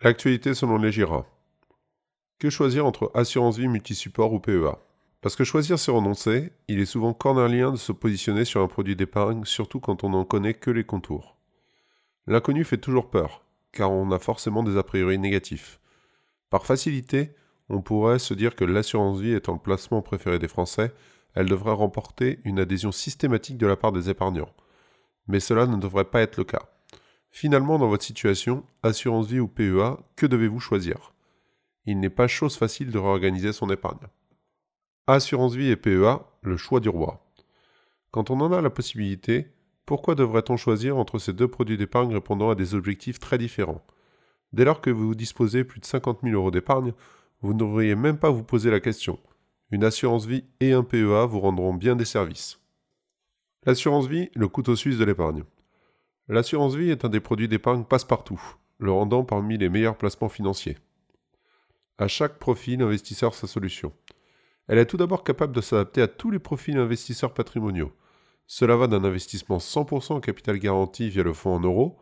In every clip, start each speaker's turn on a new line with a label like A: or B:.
A: L'actualité selon les GIRA. Que choisir entre assurance vie multisupport ou PEA Parce que choisir c'est renoncer, il est souvent cornélien de se positionner sur un produit d'épargne, surtout quand on n'en connaît que les contours. L'inconnu fait toujours peur, car on a forcément des a priori négatifs. Par facilité, on pourrait se dire que l'assurance vie étant le placement préféré des Français, elle devrait remporter une adhésion systématique de la part des épargnants. Mais cela ne devrait pas être le cas. Finalement, dans votre situation, assurance vie ou PEA, que devez-vous choisir? Il n'est pas chose facile de réorganiser son épargne. Assurance vie et PEA, le choix du roi. Quand on en a la possibilité, pourquoi devrait-on choisir entre ces deux produits d'épargne répondant à des objectifs très différents? Dès lors que vous disposez plus de 50 000 euros d'épargne, vous ne devriez même pas vous poser la question. Une assurance vie et un PEA vous rendront bien des services. L'assurance vie, le couteau suisse de l'épargne. L'assurance vie est un des produits d'épargne passe-partout, le rendant parmi les meilleurs placements financiers. À chaque profil investisseur sa solution. Elle est tout d'abord capable de s'adapter à tous les profils investisseurs patrimoniaux. Cela va d'un investissement 100% en capital garanti via le fonds en euros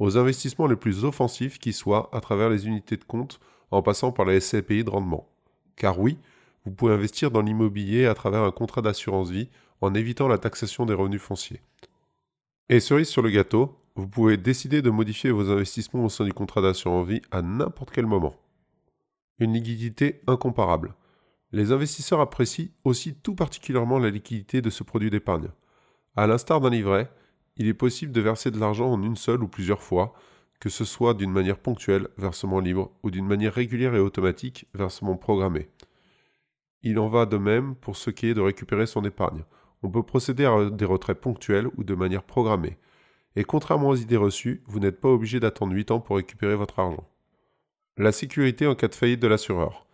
A: aux investissements les plus offensifs qui soient à travers les unités de compte en passant par la SCPI de rendement. Car oui, vous pouvez investir dans l'immobilier à travers un contrat d'assurance vie en évitant la taxation des revenus fonciers. Et cerise sur le gâteau, vous pouvez décider de modifier vos investissements au sein du contrat d'assurance vie à n'importe quel moment. Une liquidité incomparable. Les investisseurs apprécient aussi tout particulièrement la liquidité de ce produit d'épargne. À l'instar d'un livret, il est possible de verser de l'argent en une seule ou plusieurs fois, que ce soit d'une manière ponctuelle, versement libre, ou d'une manière régulière et automatique, versement programmé. Il en va de même pour ce qui est de récupérer son épargne. On peut procéder à des retraits ponctuels ou de manière programmée. Et contrairement aux idées reçues, vous n'êtes pas obligé d'attendre 8 ans pour récupérer votre argent. La sécurité en cas de faillite de l'assureur.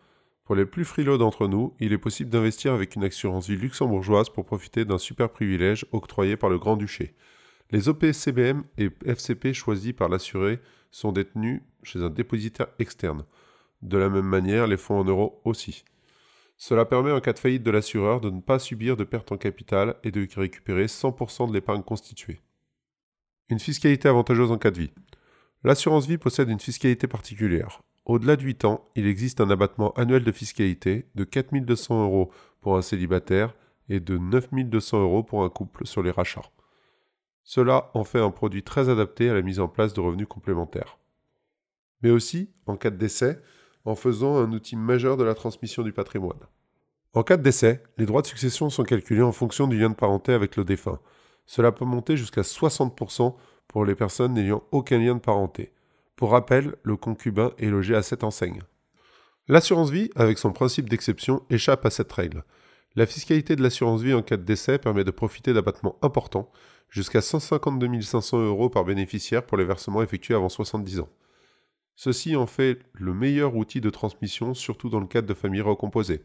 A: Pour les plus frileux d'entre nous, il est possible d'investir avec une assurance vie luxembourgeoise pour profiter d'un super privilège octroyé par le Grand-Duché. Les OPCBM et FCP choisis par l'assuré sont détenus chez un dépositaire externe. De la même manière, les fonds en euros aussi. Cela permet en cas de faillite de l'assureur de ne pas subir de perte en capital et de récupérer 100% de l'épargne constituée. Une fiscalité avantageuse en cas de vie. L'assurance vie possède une fiscalité particulière. Au-delà de 8 ans, il existe un abattement annuel de fiscalité de 4200 euros pour un célibataire et de 9200 euros pour un couple sur les rachats. Cela en fait un produit très adapté à la mise en place de revenus complémentaires. Mais aussi, en cas de décès, en faisant un outil majeur de la transmission du patrimoine. En cas de décès, les droits de succession sont calculés en fonction du lien de parenté avec le défunt. Cela peut monter jusqu'à 60% pour les personnes n'ayant aucun lien de parenté. Pour rappel, le concubin est logé à cette enseigne. L'assurance vie, avec son principe d'exception, échappe à cette règle. La fiscalité de l'assurance vie en cas de décès permet de profiter d'abattements importants, jusqu'à 152 500 euros par bénéficiaire pour les versements effectués avant 70 ans. Ceci en fait le meilleur outil de transmission, surtout dans le cadre de familles recomposées.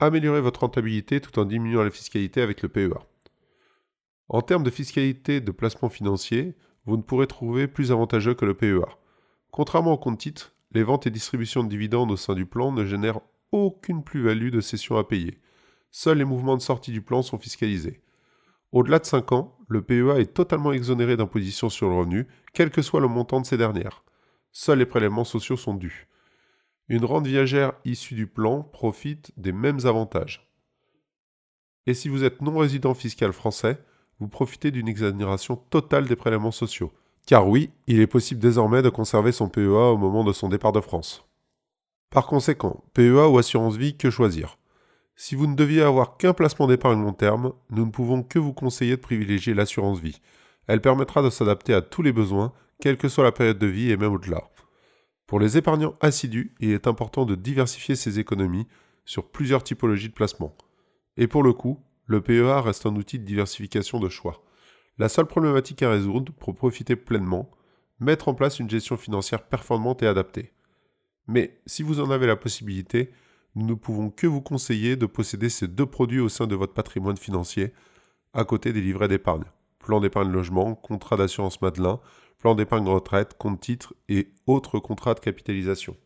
A: Améliorez votre rentabilité tout en diminuant la fiscalité avec le PEA. En termes de fiscalité de placement financier, vous ne pourrez trouver plus avantageux que le PEA. Contrairement au compte titre, les ventes et distributions de dividendes au sein du plan ne génèrent aucune plus-value de cession à payer. Seuls les mouvements de sortie du plan sont fiscalisés. Au-delà de 5 ans, le PEA est totalement exonéré d'imposition sur le revenu, quel que soit le montant de ces dernières. Seuls les prélèvements sociaux sont dus. Une rente viagère issue du plan profite des mêmes avantages. Et si vous êtes non résident fiscal français, vous profitez d'une exonération totale des prélèvements sociaux. Car oui, il est possible désormais de conserver son PEA au moment de son départ de France. Par conséquent, PEA ou assurance vie, que choisir? Si vous ne deviez avoir qu'un placement d'épargne long terme, nous ne pouvons que vous conseiller de privilégier l'assurance vie. Elle permettra de s'adapter à tous les besoins quelle que soit la période de vie et même au-delà. Pour les épargnants assidus, il est important de diversifier ses économies sur plusieurs typologies de placements. Et pour le coup, le PEA reste un outil de diversification de choix. La seule problématique à résoudre pour profiter pleinement, mettre en place une gestion financière performante et adaptée. Mais si vous en avez la possibilité, nous ne pouvons que vous conseiller de posséder ces deux produits au sein de votre patrimoine financier, à côté des livrets d'épargne, plan d'épargne logement, contrat d'assurance Madelin, plan d'épargne retraite, compte titre et autres contrats de capitalisation.